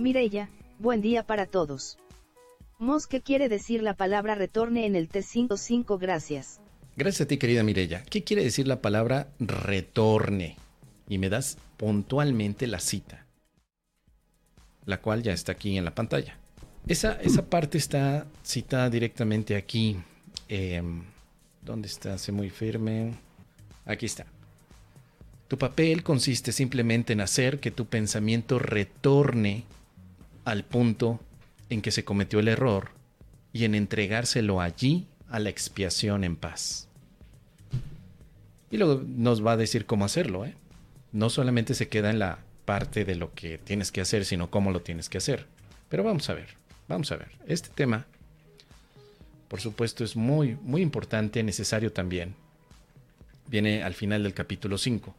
Mireya, buen día para todos. Mos, ¿qué quiere decir la palabra retorne en el T55? Gracias. Gracias a ti, querida Mirella. ¿Qué quiere decir la palabra retorne? Y me das puntualmente la cita, la cual ya está aquí en la pantalla. Esa, esa parte está citada directamente aquí. Em, ¿Dónde está? Hace muy firme. Aquí está. Tu papel consiste simplemente en hacer que tu pensamiento retorne al punto en que se cometió el error y en entregárselo allí a la expiación en paz. Y luego nos va a decir cómo hacerlo. ¿eh? No solamente se queda en la parte de lo que tienes que hacer, sino cómo lo tienes que hacer. Pero vamos a ver, vamos a ver. Este tema, por supuesto, es muy, muy importante, necesario también. Viene al final del capítulo 5.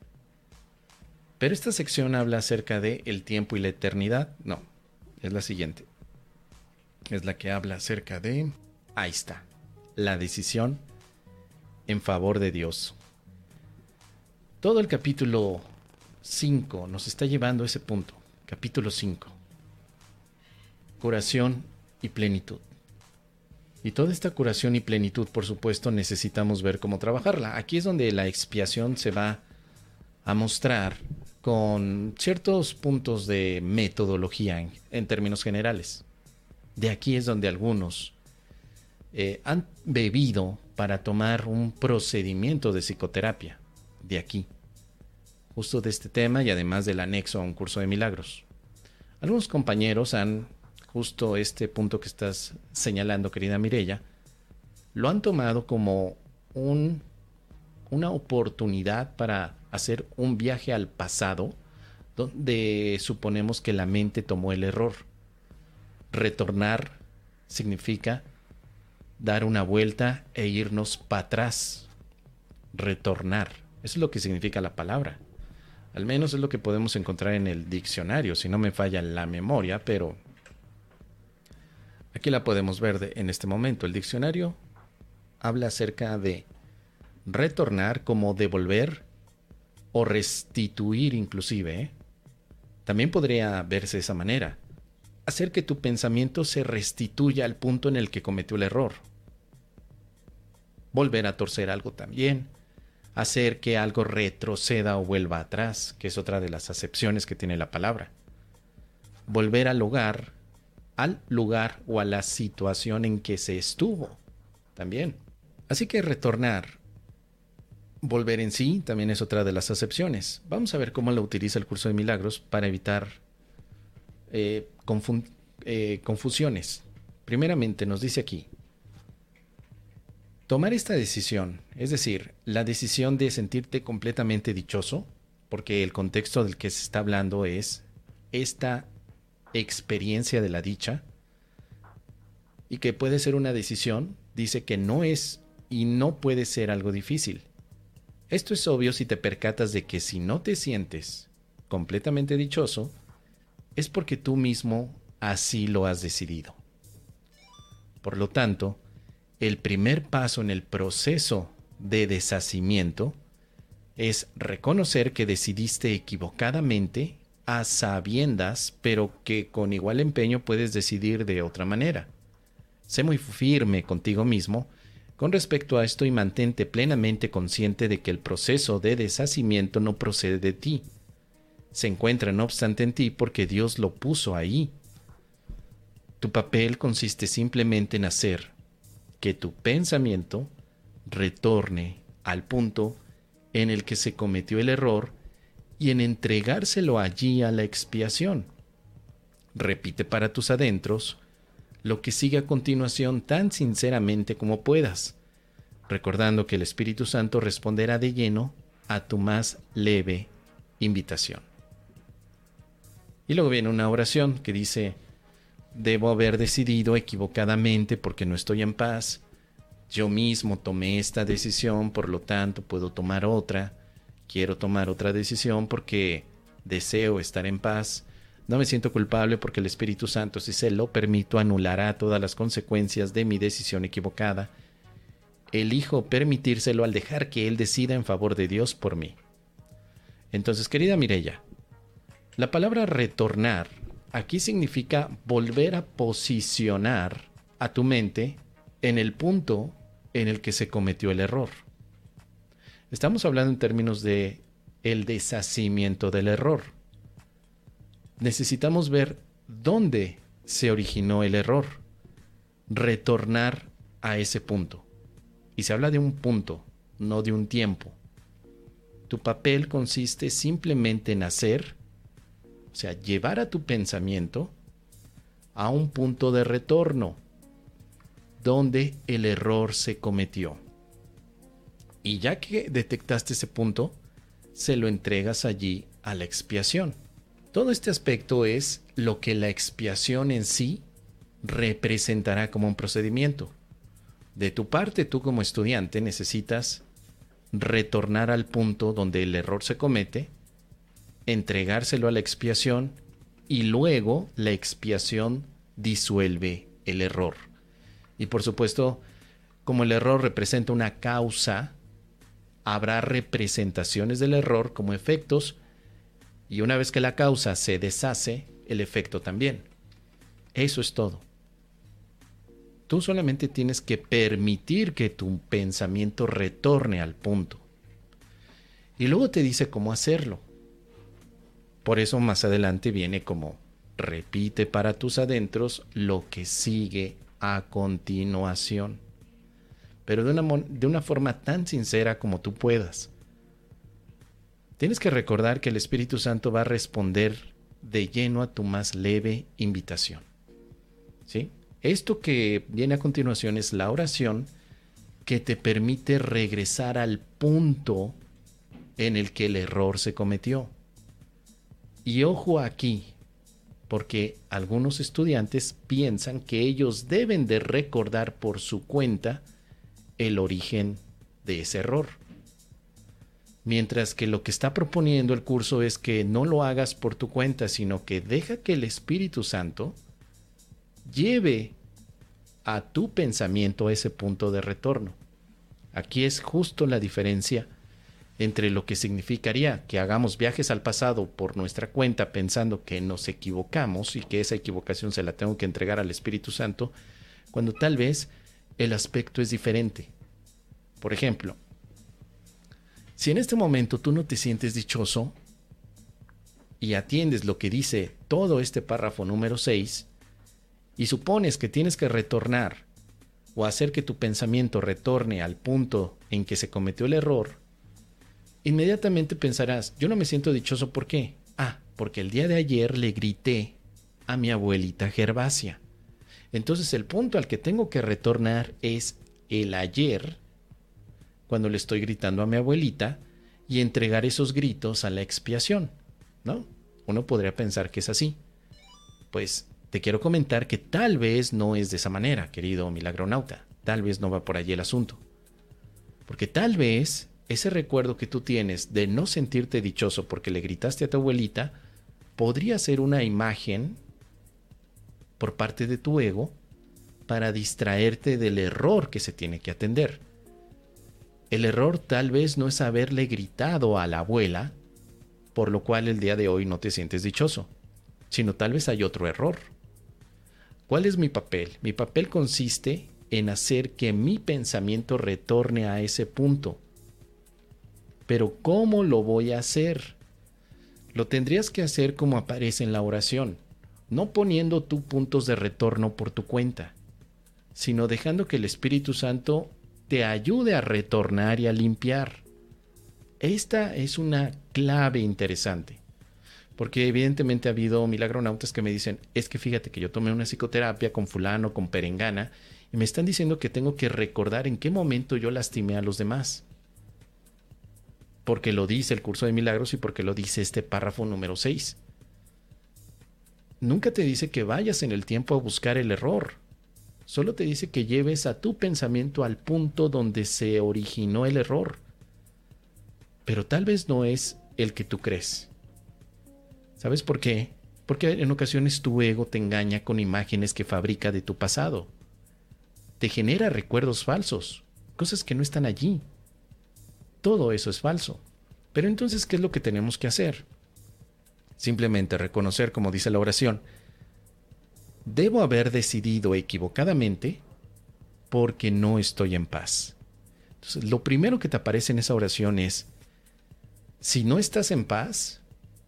Pero esta sección habla acerca de el tiempo y la eternidad. No, es la siguiente. Es la que habla acerca de... Ahí está. La decisión en favor de Dios. Todo el capítulo 5 nos está llevando a ese punto. Capítulo 5. Curación y plenitud. Y toda esta curación y plenitud, por supuesto, necesitamos ver cómo trabajarla. Aquí es donde la expiación se va a mostrar con ciertos puntos de metodología en, términos generales. De aquí es donde algunos eh, han bebido para tomar un procedimiento de psicoterapia. De aquí. Justo de este tema y además del anexo a un curso de milagros. Algunos compañeros han, justo este punto que estás señalando, querida Mirella, lo han tomado como un, una oportunidad para hacer un viaje al pasado donde suponemos que la mente tomó el error. Retornar significa dar una vuelta e irnos para atrás. Retornar. Eso es lo que significa la palabra. Al menos es lo que podemos encontrar en el diccionario, si no me falla la memoria, pero aquí la podemos ver en este momento. El diccionario habla acerca de retornar como devolver o restituir inclusive. ¿eh? También podría verse de esa manera. Hacer que tu pensamiento se restituya al punto en el que cometió el error. Volver a torcer algo también. Hacer que algo retroceda o vuelva atrás, que es otra de las acepciones que tiene la palabra. Volver al lugar, al lugar o a la situación en que se estuvo. También. Así que retornar Volver en sí también es otra de las acepciones. Vamos a ver cómo lo utiliza el curso de milagros para evitar eh, eh, confusiones. Primeramente nos dice aquí, tomar esta decisión, es decir, la decisión de sentirte completamente dichoso, porque el contexto del que se está hablando es esta experiencia de la dicha, y que puede ser una decisión, dice que no es y no puede ser algo difícil. Esto es obvio si te percatas de que si no te sientes completamente dichoso, es porque tú mismo así lo has decidido. Por lo tanto, el primer paso en el proceso de deshacimiento es reconocer que decidiste equivocadamente a sabiendas, pero que con igual empeño puedes decidir de otra manera. Sé muy firme contigo mismo con respecto a esto y mantente plenamente consciente de que el proceso de deshacimiento no procede de ti. Se encuentra no obstante en ti porque Dios lo puso ahí. Tu papel consiste simplemente en hacer que tu pensamiento retorne al punto en el que se cometió el error y en entregárselo allí a la expiación. Repite para tus adentros lo que sigue a continuación tan sinceramente como puedas, recordando que el Espíritu Santo responderá de lleno a tu más leve invitación. Y luego viene una oración que dice, debo haber decidido equivocadamente porque no estoy en paz, yo mismo tomé esta decisión, por lo tanto puedo tomar otra, quiero tomar otra decisión porque deseo estar en paz, no me siento culpable porque el Espíritu Santo, si se lo permito, anulará todas las consecuencias de mi decisión equivocada. Elijo permitírselo al dejar que Él decida en favor de Dios por mí. Entonces, querida Mirella, la palabra retornar aquí significa volver a posicionar a tu mente en el punto en el que se cometió el error. Estamos hablando en términos de el deshacimiento del error. Necesitamos ver dónde se originó el error, retornar a ese punto. Y se habla de un punto, no de un tiempo. Tu papel consiste simplemente en hacer, o sea, llevar a tu pensamiento a un punto de retorno, donde el error se cometió. Y ya que detectaste ese punto, se lo entregas allí a la expiación. Todo este aspecto es lo que la expiación en sí representará como un procedimiento. De tu parte, tú como estudiante necesitas retornar al punto donde el error se comete, entregárselo a la expiación y luego la expiación disuelve el error. Y por supuesto, como el error representa una causa, habrá representaciones del error como efectos y una vez que la causa se deshace, el efecto también. Eso es todo. Tú solamente tienes que permitir que tu pensamiento retorne al punto. Y luego te dice cómo hacerlo. Por eso más adelante viene como repite para tus adentros lo que sigue a continuación, pero de una, de una forma tan sincera como tú puedas. Tienes que recordar que el Espíritu Santo va a responder de lleno a tu más leve invitación. ¿Sí? Esto que viene a continuación es la oración que te permite regresar al punto en el que el error se cometió. Y ojo aquí, porque algunos estudiantes piensan que ellos deben de recordar por su cuenta el origen de ese error. Mientras que lo que está proponiendo el curso es que no lo hagas por tu cuenta, sino que deja que el Espíritu Santo lleve a tu pensamiento a ese punto de retorno. Aquí es justo la diferencia entre lo que significaría que hagamos viajes al pasado por nuestra cuenta pensando que nos equivocamos y que esa equivocación se la tengo que entregar al Espíritu Santo, cuando tal vez el aspecto es diferente. Por ejemplo, si en este momento tú no te sientes dichoso y atiendes lo que dice todo este párrafo número 6 y supones que tienes que retornar o hacer que tu pensamiento retorne al punto en que se cometió el error, Inmediatamente pensarás, yo no me siento dichoso, ¿por qué? Ah, porque el día de ayer le grité a mi abuelita Gervasia. Entonces el punto al que tengo que retornar es el ayer, cuando le estoy gritando a mi abuelita, y entregar esos gritos a la expiación, ¿no? Uno podría pensar que es así. Pues te quiero comentar que tal vez no es de esa manera, querido milagronauta. Tal vez no va por allí el asunto. Porque tal vez ese recuerdo que tú tienes de no sentirte dichoso porque le gritaste a tu abuelita, podría ser una imagen por parte de tu ego para distraerte del error que se tiene que atender. El error tal vez no es haberle gritado a la abuela, por lo cual el día de hoy no te sientes dichoso, sino tal vez hay otro error. ¿Cuál es mi papel? Mi papel consiste en hacer que mi pensamiento retorne a ese punto pero ¿cómo lo voy a hacer? Lo tendrías que hacer como aparece en la oración, no poniendo tú puntos de retorno por tu cuenta, sino dejando que el Espíritu Santo te ayude a retornar y a limpiar. Esta es una clave interesante, porque evidentemente ha habido milagronautas que me dicen, es que fíjate que yo tomé una psicoterapia con fulano, con perengana, y me están diciendo que tengo que recordar en qué momento yo lastimé a los demás porque lo dice el curso de milagros y porque lo dice este párrafo número 6. Nunca te dice que vayas en el tiempo a buscar el error. Solo te dice que lleves a tu pensamiento al punto donde se originó el error. Pero tal vez no es el que tú crees. ¿Sabes por qué? Porque en ocasiones tu ego te engaña con imágenes que fabrica de tu pasado. Te genera recuerdos falsos, cosas que no están allí todo eso es falso. Pero entonces, ¿qué es lo que tenemos que hacer? Simplemente reconocer, como dice la oración, debo haber decidido equivocadamente porque no estoy en paz. Lo primero que te aparece en esa oración es, si no estás en paz,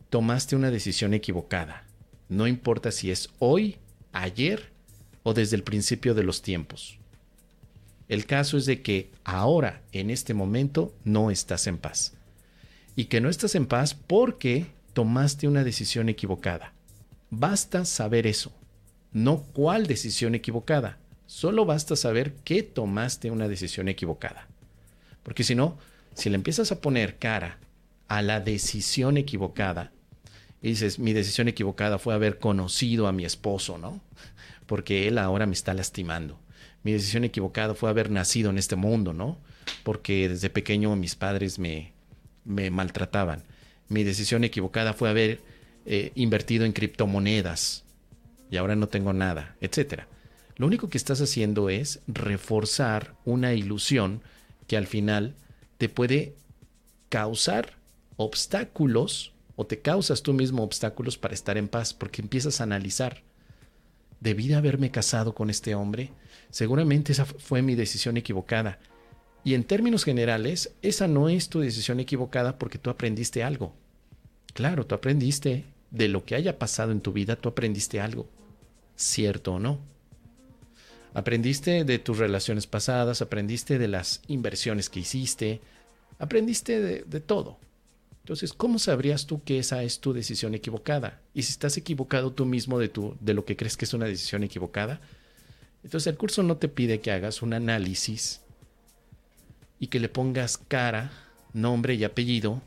tomaste una decisión equivocada. No importa si es hoy, ayer o desde el principio de los tiempos. El caso es de que ahora, en este momento, no estás en paz. Y que no estás en paz porque tomaste una decisión equivocada. Basta saber eso, no cuál decisión equivocada. Solo basta saber que tomaste una decisión equivocada. Porque si no, si le empiezas a poner cara a la decisión equivocada, y dices, mi decisión equivocada fue haber conocido a mi esposo, ¿no? Porque él ahora me está lastimando. Mi decisión equivocada fue haber nacido en este mundo, ¿no? Porque desde pequeño mis padres me, maltrataban. Mi decisión equivocada fue haber eh, invertido en criptomonedas y ahora no tengo nada, etcétera. Lo único que estás haciendo es reforzar una ilusión que al final te puede causar obstáculos o te causas tú mismo obstáculos para estar en paz porque empiezas a analizar. ¿Debí de haberme casado con este hombre? Seguramente esa fue mi decisión equivocada. Y en términos generales, esa no es tu decisión equivocada porque tú aprendiste algo. Claro, tú aprendiste de lo que haya pasado en tu vida, tú aprendiste algo. ¿Cierto o no? Aprendiste de tus relaciones pasadas, aprendiste de las inversiones que hiciste, aprendiste de, todo. Entonces, ¿cómo sabrías tú que esa es tu decisión equivocada? Y si estás equivocado tú mismo de, tu, de lo que crees que es una decisión equivocada, entonces el curso no te pide que hagas un análisis y que le pongas cara, nombre y apellido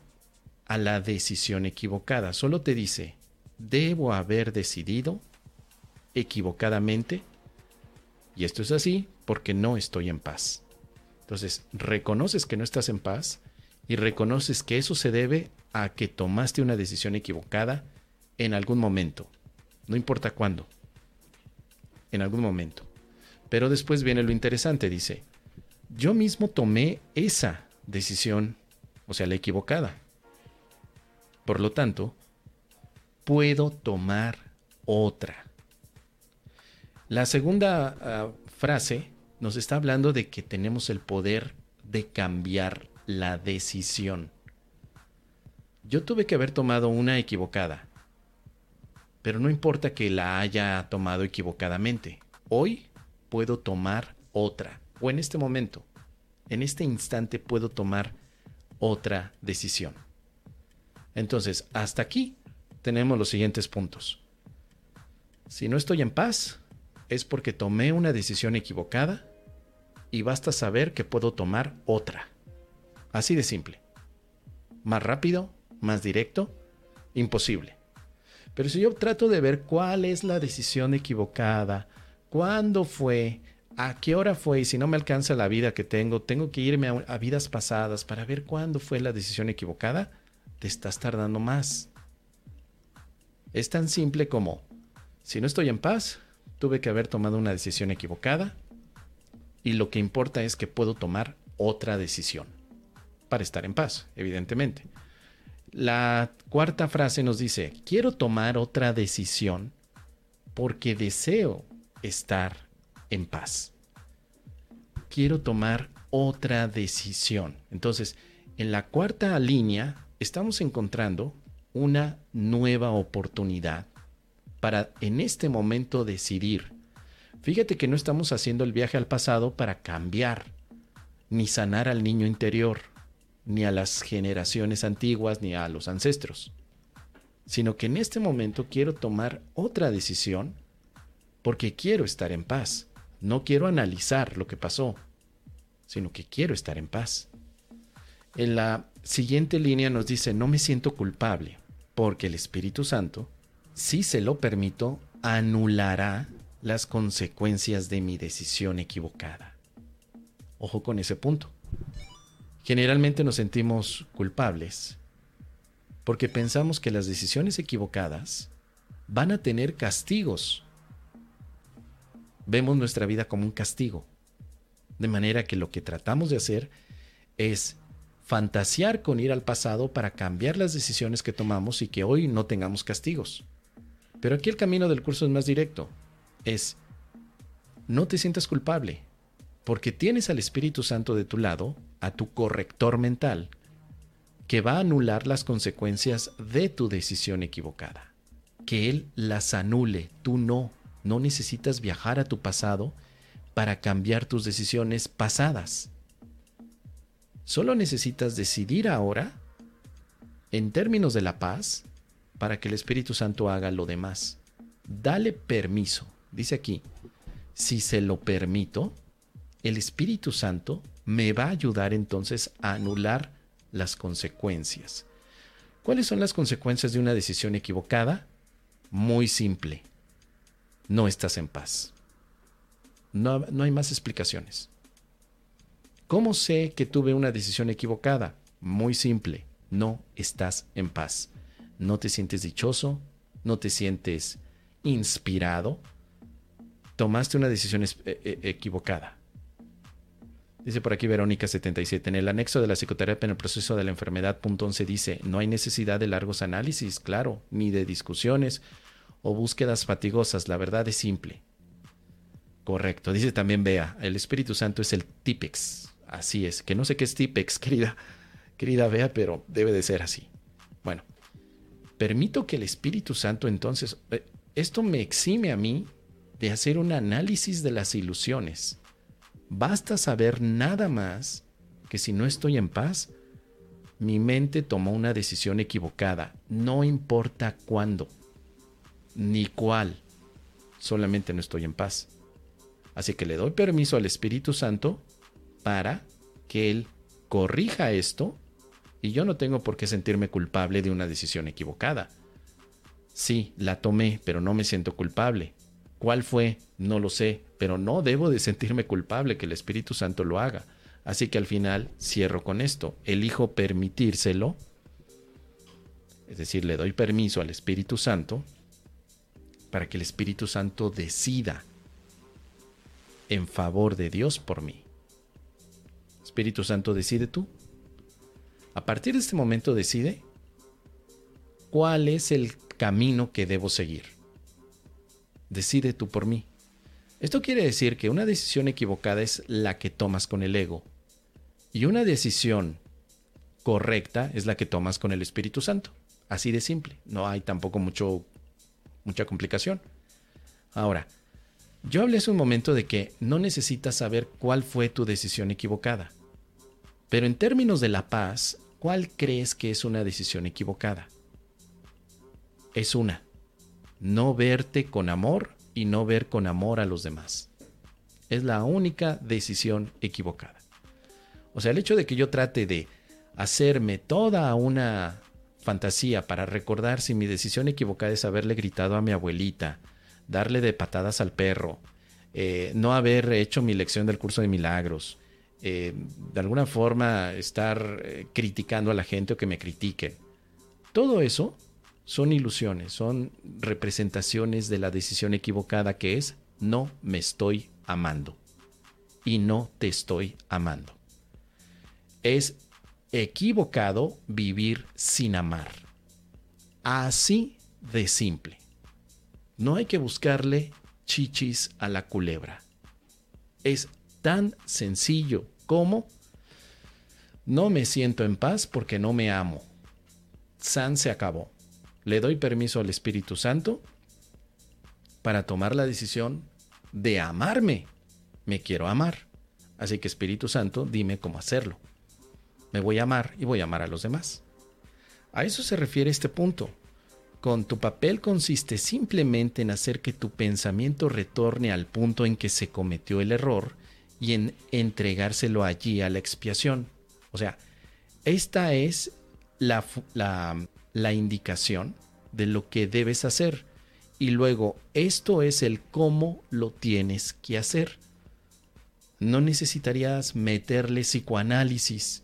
a la decisión equivocada. Solo te dice, debo haber decidido equivocadamente y esto es así porque no estoy en paz. Entonces, reconoces que no estás en paz y reconoces que eso se debe a que tomaste una decisión equivocada en algún momento. No importa cuándo. En algún momento. Pero después viene lo interesante, dice, yo mismo tomé esa decisión, o sea, la equivocada. Por lo tanto, puedo tomar otra. La segunda ah, frase nos está hablando de que tenemos el poder de cambiar la decisión. Yo tuve que haber tomado una equivocada, pero no importa que la haya tomado equivocadamente. Hoy puedo tomar otra, o en este momento, en este instante puedo tomar otra decisión. Entonces, hasta aquí tenemos los siguientes puntos. Si no estoy en paz, es porque tomé una decisión equivocada y basta saber que puedo tomar otra. Así de simple. Más rápido, más directo, imposible. Pero si yo trato de ver cuál es la decisión equivocada, cuándo fue, a qué hora fue y si no me alcanza la vida que tengo, tengo que irme a, vidas pasadas para ver cuándo fue la decisión equivocada, te estás tardando más. Es tan simple como, si no estoy en paz, tuve que haber tomado una decisión equivocada y lo que importa es que puedo tomar otra decisión para estar en paz, evidentemente. La cuarta frase nos dice, quiero tomar otra decisión porque deseo estar en paz. Quiero tomar otra decisión. Entonces, en la cuarta línea estamos encontrando una nueva oportunidad para en este momento decidir. Fíjate que no estamos haciendo el viaje al pasado para cambiar, ni sanar al niño interior, ni a las generaciones antiguas, ni a los ancestros, sino que en este momento quiero tomar otra decisión porque quiero estar en paz. No quiero analizar lo que pasó, sino que quiero estar en paz. En la siguiente línea nos dice, no me siento culpable, porque el Espíritu Santo si se lo permito, anulará las consecuencias de mi decisión equivocada. Ojo con ese punto. Generalmente nos sentimos culpables porque pensamos que las decisiones equivocadas van a tener castigos. Vemos nuestra vida como un castigo. De manera que lo que tratamos de hacer es fantasear con ir al pasado para cambiar las decisiones que tomamos y que hoy no tengamos castigos. Pero aquí el camino del curso es más directo. es, no te sientas culpable, porque tienes al Espíritu Santo de tu lado, a tu corrector mental, que va a anular las consecuencias de tu decisión equivocada. Que Él las anule, tú no. No necesitas viajar a tu pasado para cambiar tus decisiones pasadas. Solo necesitas decidir ahora, en términos de la paz, para que el Espíritu Santo haga lo demás. Dale permiso. Dice aquí, si se lo permito, el Espíritu Santo me va a ayudar entonces a anular las consecuencias. ¿Cuáles son las consecuencias de una decisión equivocada? Muy simple. No estás en paz. No, no hay más explicaciones. ¿Cómo sé que tuve una decisión equivocada? Muy simple. No estás en paz. No te sientes dichoso, no te sientes inspirado. Tomaste una decisión e, e, equivocada. Dice por aquí Verónica 77. En el anexo de la psicoterapia en el proceso de la enfermedad, punto 11 dice, no hay necesidad de largos análisis, claro, ni de discusiones o búsquedas fatigosas. La verdad es simple. Correcto. Dice también Bea, el Espíritu Santo es el típex. Así es. Que no sé qué es típex, querida, querida Bea, pero debe de ser así. Bueno, permito que el Espíritu Santo entonces, eh, esto me exime a mí de hacer un análisis de las ilusiones Basta saber nada más que si no estoy en paz, mi mente tomó una decisión equivocada, no importa cuándo ni cuál, solamente no estoy en paz. Así que le doy permiso al Espíritu Santo para que Él corrija esto y yo no tengo por qué sentirme culpable de una decisión equivocada. Sí, la tomé, pero no me siento culpable. ¿Cuál fue? No lo sé, pero no debo de sentirme culpable que el Espíritu Santo lo haga. Así que al final cierro con esto. Elijo permitírselo, es decir, le doy permiso al Espíritu Santo para que el Espíritu Santo decida en favor de Dios por mí. Espíritu Santo, decide tú. A partir de este momento decide cuál es el camino que debo seguir decide tú por mí. Esto quiere decir que una decisión equivocada es la que tomas con el ego y una decisión correcta es la que tomas con el Espíritu Santo. Así de simple, no hay tampoco mucho, mucha complicación. Ahora, yo hablé hace un momento de que no necesitas saber cuál fue tu decisión equivocada. Pero en términos de la paz, ¿cuál crees que es una decisión equivocada? Es una no verte con amor y no ver con amor a los demás. Es la única decisión equivocada. O sea, el hecho de que yo trate de hacerme toda una fantasía para recordar si mi decisión equivocada es haberle gritado a mi abuelita, darle de patadas al perro, eh, no haber hecho mi lección del curso de milagros, eh, de alguna forma estar eh, criticando a la gente o que me critiquen. Todo eso son ilusiones, son representaciones de la decisión equivocada que es no me estoy amando y no te estoy amando. Es equivocado vivir sin amar. Así de simple. No hay que buscarle chichis a la culebra. Es tan sencillo como no me siento en paz porque no me amo. San se acabó le doy permiso al Espíritu Santo para tomar la decisión de amarme. Me quiero amar. Así que Espíritu Santo, dime cómo hacerlo. Me voy a amar y voy a amar a los demás. A eso se refiere este punto. Con tu papel consiste simplemente en hacer que tu pensamiento retorne al punto en que se cometió el error y en entregárselo allí a la expiación. O sea, esta es la, la, indicación de lo que debes hacer. Y luego, esto es el cómo lo tienes que hacer. No necesitarías meterle psicoanálisis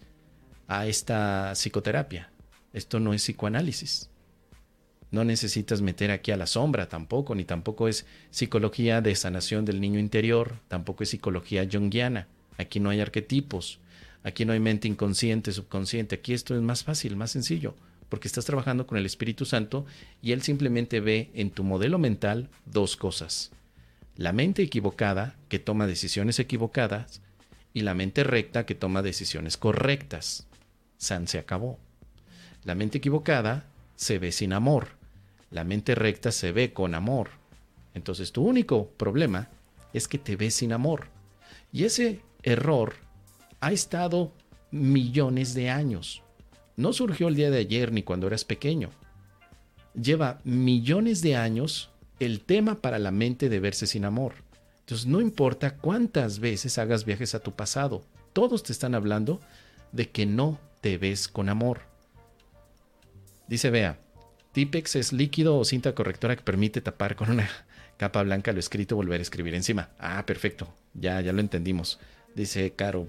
a esta psicoterapia. Esto no es psicoanálisis. No necesitas meter aquí a la sombra tampoco, ni tampoco es psicología de sanación del niño interior, tampoco es psicología junguiana. Aquí no hay arquetipos, aquí no hay mente inconsciente, subconsciente. Aquí esto es más fácil, más sencillo porque estás trabajando con el Espíritu Santo y Él simplemente ve en tu modelo mental dos cosas. La mente equivocada que toma decisiones equivocadas y la mente recta que toma decisiones correctas. San se acabó. La mente equivocada se ve sin amor. La mente recta se ve con amor. Entonces tu único problema es que te ves sin amor. Y ese error ha estado millones de años. No surgió el día de ayer ni cuando eras pequeño. Lleva millones de años el tema para la mente de verse sin amor. Entonces no importa cuántas veces hagas viajes a tu pasado, todos te están hablando de que no te ves con amor. Dice vea, Tipex es líquido o cinta correctora que permite tapar con una capa blanca lo escrito y volver a escribir encima. Ah, perfecto, ya, ya lo entendimos. Dice Caro,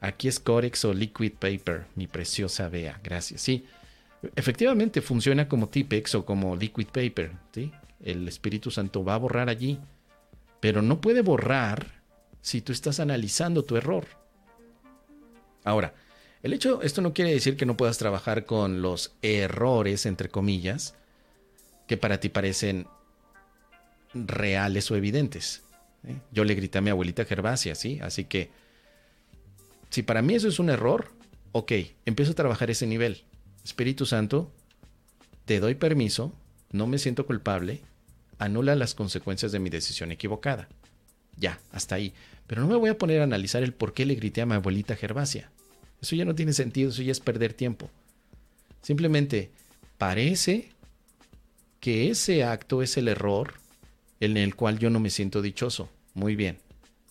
aquí es Corex o Liquid Paper, mi preciosa Bea, gracias. Sí, efectivamente funciona como Tipex o como Liquid Paper, ¿sí? El Espíritu Santo va a borrar allí, pero no puede borrar si tú estás analizando tu error. Ahora, el hecho, esto no quiere decir que no puedas trabajar con los errores, entre comillas, que para ti parecen reales o evidentes. ¿eh? Yo le grité a mi abuelita Gervasia, ¿sí? Así que, si para mí eso es un error, ok, empiezo a trabajar ese nivel. Espíritu Santo, te doy permiso, no me siento culpable, anula las consecuencias de mi decisión equivocada. Ya, hasta ahí. Pero no me voy a poner a analizar el por qué le grité a mi abuelita Gervasia. Eso ya no tiene sentido, eso ya es perder tiempo. Simplemente parece que ese acto es el error en el cual yo no me siento dichoso. Muy bien.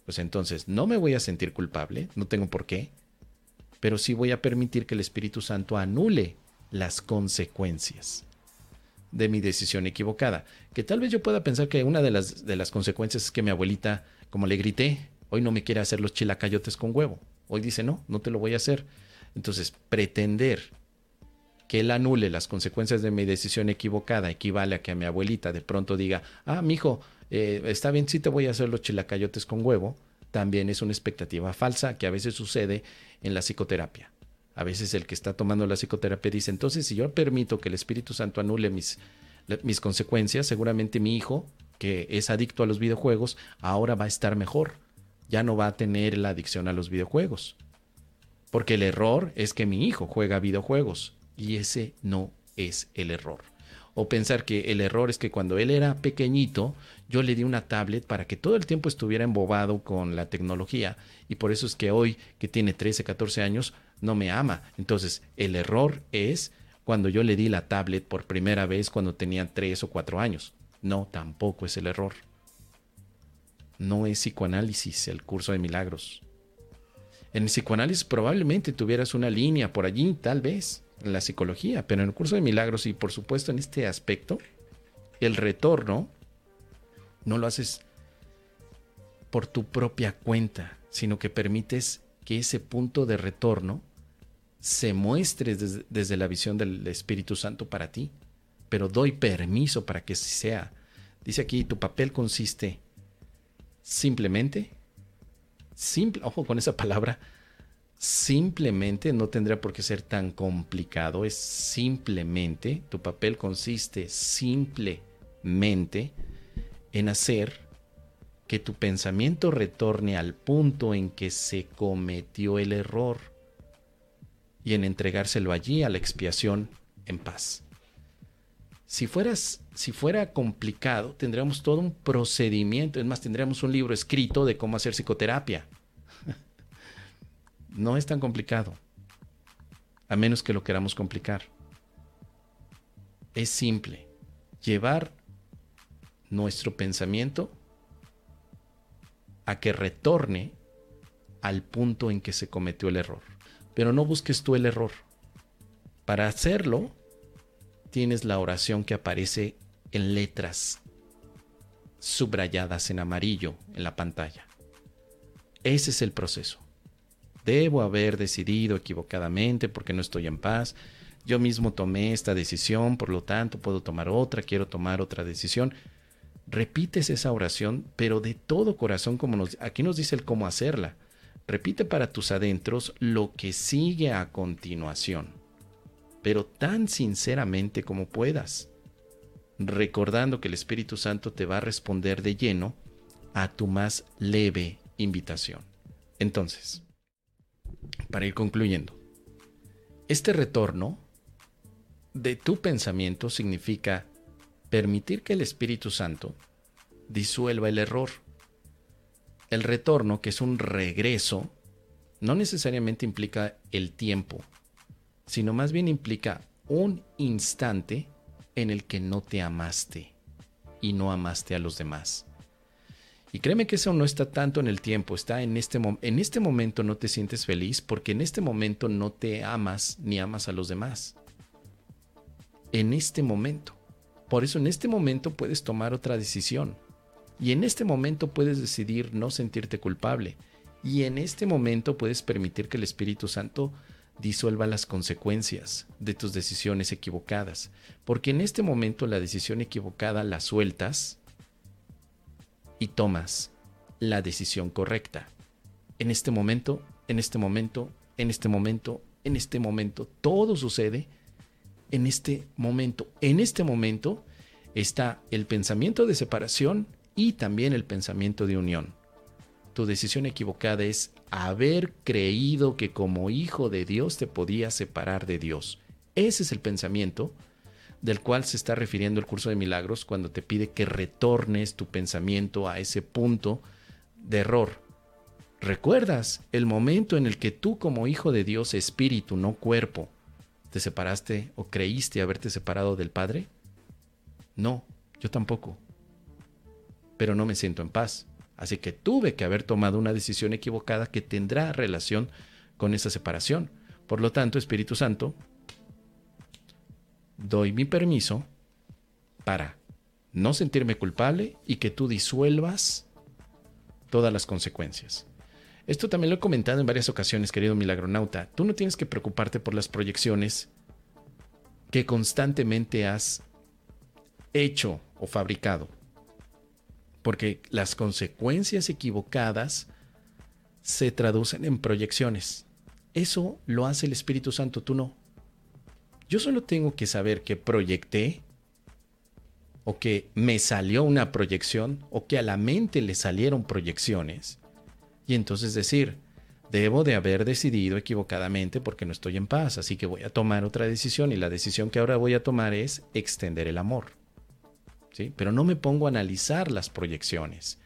Pues entonces no me voy a sentir culpable, no tengo por qué, pero sí voy a permitir que el Espíritu Santo anule las consecuencias de mi decisión equivocada. Que tal vez yo pueda pensar que una de las, de las consecuencias es que mi abuelita, como le grité, hoy no me quiere hacer los chilacayotes con huevo. Hoy dice, no, no te lo voy a hacer. Entonces, pretender que él anule las consecuencias de mi decisión equivocada equivale a que a mi abuelita de pronto diga, ah, mijo, eh, está bien, sí te voy a hacer los chilacayotes con huevo, también es una expectativa falsa que a veces sucede en la psicoterapia. A veces el que está tomando la psicoterapia dice, entonces si yo permito que el Espíritu Santo anule mis, mis consecuencias, seguramente mi hijo, que es adicto a los videojuegos, ahora va a estar mejor ya no va a tener la adicción a los videojuegos. Porque el error es que mi hijo juega videojuegos y ese no es el error. O pensar que el error es que cuando él era pequeñito, yo le di una tablet para que todo el tiempo estuviera embobado con la tecnología y por eso es que hoy, que tiene 13, 14 años, no me ama. Entonces, el error es cuando yo le di la tablet por primera vez cuando tenía 3 o 4 años. No, tampoco es el error no es psicoanálisis el curso de milagros. En el psicoanálisis probablemente tuvieras una línea por allí, tal vez, en la psicología, pero en el curso de milagros y por supuesto en este aspecto, el retorno no lo haces por tu propia cuenta, sino que permites que ese punto de retorno se muestre desde, desde la visión del Espíritu Santo para ti. Pero doy permiso para que sea. Dice aquí, tu papel consiste simplemente, simple, ojo con esa palabra, simplemente no tendría por qué ser tan complicado, es simplemente, tu papel consiste simplemente en hacer que tu pensamiento retorne al punto en que se cometió el error y en entregárselo allí a la expiación en paz. Si, fueras, si fuera complicado, tendríamos todo un procedimiento, es más, tendríamos un libro escrito de cómo hacer psicoterapia. no es tan complicado, a menos que lo queramos complicar. Es simple, llevar nuestro pensamiento a que retorne al punto en que se cometió el error. Pero no busques tú el error. Para hacerlo, tienes la oración que aparece en letras subrayadas en amarillo en la pantalla. Ese es el proceso. Debo haber decidido equivocadamente porque no estoy en paz. Yo mismo tomé esta decisión, por lo tanto puedo tomar otra, quiero tomar otra decisión. Repites esa oración, pero de todo corazón, como aquí nos dice el cómo hacerla. Repite para tus adentros lo que sigue a continuación pero tan sinceramente como puedas, recordando que el Espíritu Santo te va a responder de lleno a tu más leve invitación. Entonces, para ir concluyendo, este retorno de tu pensamiento significa permitir que el Espíritu Santo disuelva el error. El retorno, que es un regreso, no necesariamente implica el tiempo, sino más bien implica un instante en el que no te amaste y no amaste a los demás. Y créeme que eso no está tanto en el tiempo, está en este, en este momento no te sientes feliz porque en este momento no te amas ni amas a los demás. En este momento. Por eso en este momento puedes tomar otra decisión. Y en este momento puedes decidir no sentirte culpable. Y en este momento puedes permitir que el Espíritu Santo disuelva las consecuencias de tus decisiones equivocadas. Porque en este momento la decisión equivocada la sueltas y tomas la decisión correcta. En este momento, en este momento, en este momento, en este momento, todo sucede en este momento. En este momento está el pensamiento de separación y también el pensamiento de unión. Tu decisión equivocada es haber creído que como hijo de Dios te podías separar de Dios. Ese es el pensamiento del cual se está refiriendo el curso de milagros cuando te pide que retornes tu pensamiento a ese punto de error. ¿Recuerdas el momento en el que tú como hijo de Dios, espíritu, no cuerpo, te separaste o creíste haberte separado del Padre? No, yo tampoco. Pero no me siento en paz. Así que tuve que haber tomado una decisión equivocada que tendrá relación con esa separación. Por lo tanto, Espíritu Santo, doy mi permiso para no sentirme culpable y que tú disuelvas todas las consecuencias. Esto también lo he comentado en varias ocasiones, querido milagronauta. Tú no tienes que preocuparte por las proyecciones que constantemente has hecho o fabricado. Porque las consecuencias equivocadas se traducen en proyecciones. Eso lo hace el Espíritu Santo, tú no. Yo solo tengo que saber que proyecté o que me salió una proyección o que a la mente le salieron proyecciones y entonces decir, debo de haber decidido equivocadamente porque no estoy en paz, así que voy a tomar otra decisión y la decisión que ahora voy a tomar es extender el amor. Pero no me pongo a analizar las proyecciones,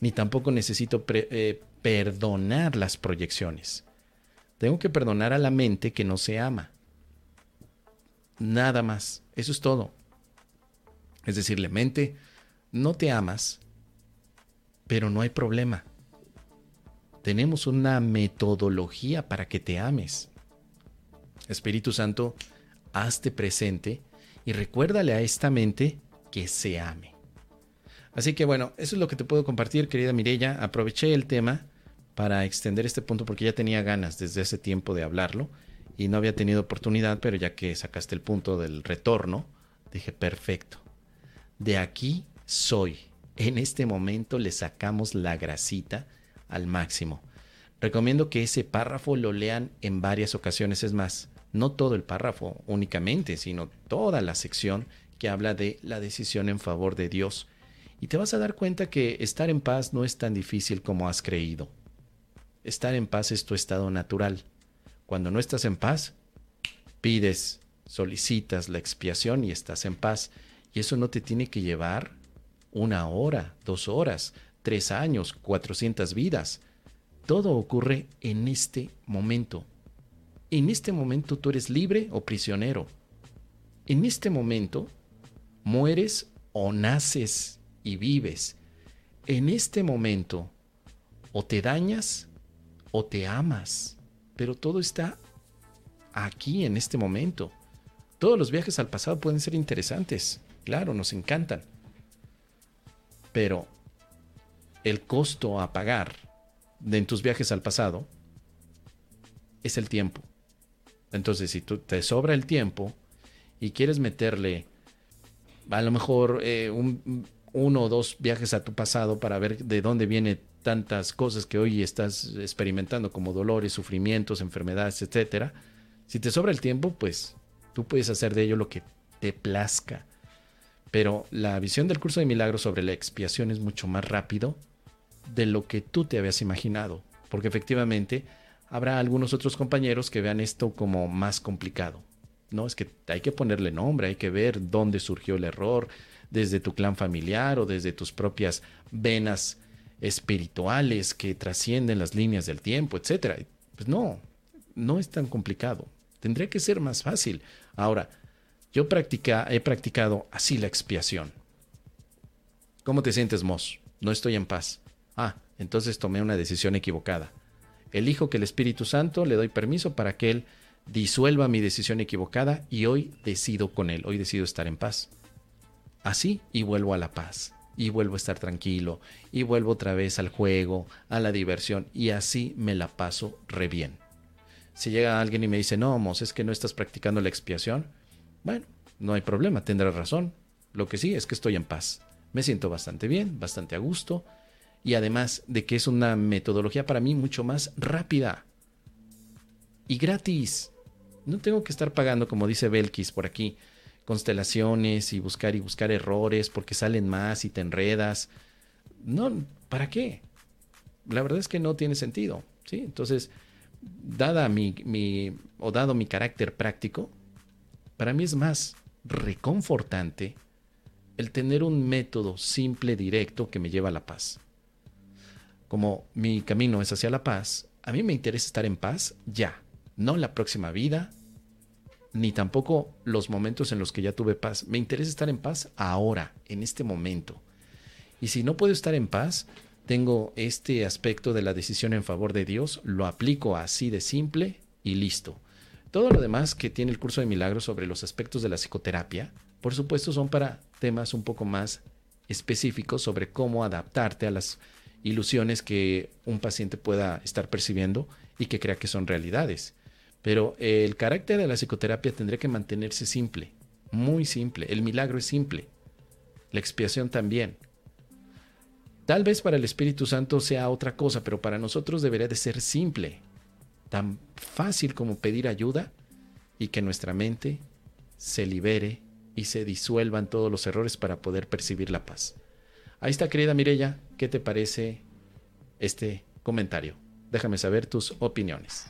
ni tampoco necesito eh, perdonar las proyecciones. Tengo que perdonar a la mente que no se ama. Nada más. Eso es todo. Es decir, la mente, no te amas, pero no hay problema. Tenemos una metodología para que te ames. Espíritu Santo, hazte presente y recuérdale a esta mente que se ame. Así que bueno, eso es lo que te puedo compartir, querida Mirella. Aproveché el tema para extender este punto porque ya tenía ganas desde ese tiempo de hablarlo y no había tenido oportunidad, pero ya que sacaste el punto del retorno, dije, perfecto. De aquí soy. En este momento le sacamos la grasita al máximo. Recomiendo que ese párrafo lo lean en varias ocasiones, es más, no todo el párrafo únicamente, sino toda la sección que habla de la decisión en favor de Dios. Y te vas a dar cuenta que estar en paz no es tan difícil como has creído. Estar en paz es tu estado natural. Cuando no estás en paz, pides, solicitas la expiación y estás en paz. Y eso no te tiene que llevar una hora, dos horas, tres años, cuatrocientas vidas. Todo ocurre en este momento. En este momento tú eres libre o prisionero. En este momento mueres o naces y vives. En este momento o te dañas o te amas pero todo está aquí en este momento. Todos los viajes al pasado pueden ser interesantes, claro, nos encantan. Pero el costo a pagar de en tus viajes al pasado es el tiempo. Entonces, si tú te sobra el tiempo y quieres meterle a lo mejor eh, un, uno o dos viajes a tu pasado para ver de dónde viene tantas cosas que hoy estás experimentando como dolores, sufrimientos, enfermedades, etcétera, si te sobra el tiempo, pues tú puedes hacer de ello lo que te plazca. Pero la visión del curso de milagros sobre la expiación es mucho más rápido de lo que tú te habías imaginado, porque efectivamente habrá algunos otros compañeros que vean esto como más complicado. No, es que hay que ponerle nombre, hay que ver dónde surgió el error, desde tu clan familiar o desde tus propias venas espirituales que trascienden las líneas del tiempo, etc. Pues no, no es tan complicado. Tendría que ser más fácil. Ahora, yo he practicado así la expiación. ¿Cómo te sientes, Moss? No estoy en paz. Ah, entonces tomé una decisión equivocada. Elijo que el Espíritu Santo le doy permiso para que Él disuelva mi decisión equivocada y hoy decido con Él, hoy decido estar en paz. Así y vuelvo a la paz, y vuelvo a estar tranquilo, y vuelvo otra vez al juego, a la diversión, y así me la paso re bien. Si llega alguien y me dice, no, Mos, es que no estás practicando la expiación, bueno, no hay problema, tendrás razón. Lo que sí es que estoy en paz. Me siento bastante bien, bastante a gusto, y además de que es una metodología para mí mucho más rápida y gratis. No tengo que estar pagando, como dice Belkis por aquí, constelaciones y buscar y buscar errores porque salen más y te enredas. No, ¿para qué? La verdad es que no tiene sentido, ¿sí? Entonces, dada mi, mi o dado mi carácter práctico, para mí es más reconfortante el tener un método simple, directo, que me lleva a la paz como mi camino es hacia la paz, a mí me interesa estar en paz ya, no la próxima vida, ni tampoco los momentos en los que ya tuve paz. Me interesa estar en paz ahora, en este momento. Y si no puedo estar en paz, tengo este aspecto de la decisión en favor de Dios, lo aplico así de simple y listo. Todo lo demás que tiene el curso de milagros sobre los aspectos de la psicoterapia, por supuesto son para temas un poco más específicos sobre cómo adaptarte a las ilusiones que un paciente pueda estar percibiendo y que crea que son realidades. Pero el carácter de la psicoterapia tendría que mantenerse simple, muy simple. El milagro es simple. La expiación también. Tal vez para el Espíritu Santo sea otra cosa, pero para nosotros debería de ser simple. Tan fácil como pedir ayuda y que nuestra mente se libere y se disuelvan todos los errores para poder percibir la paz. Ahí está, querida Mirella, ¿qué te parece este comentario? Déjame saber tus opiniones.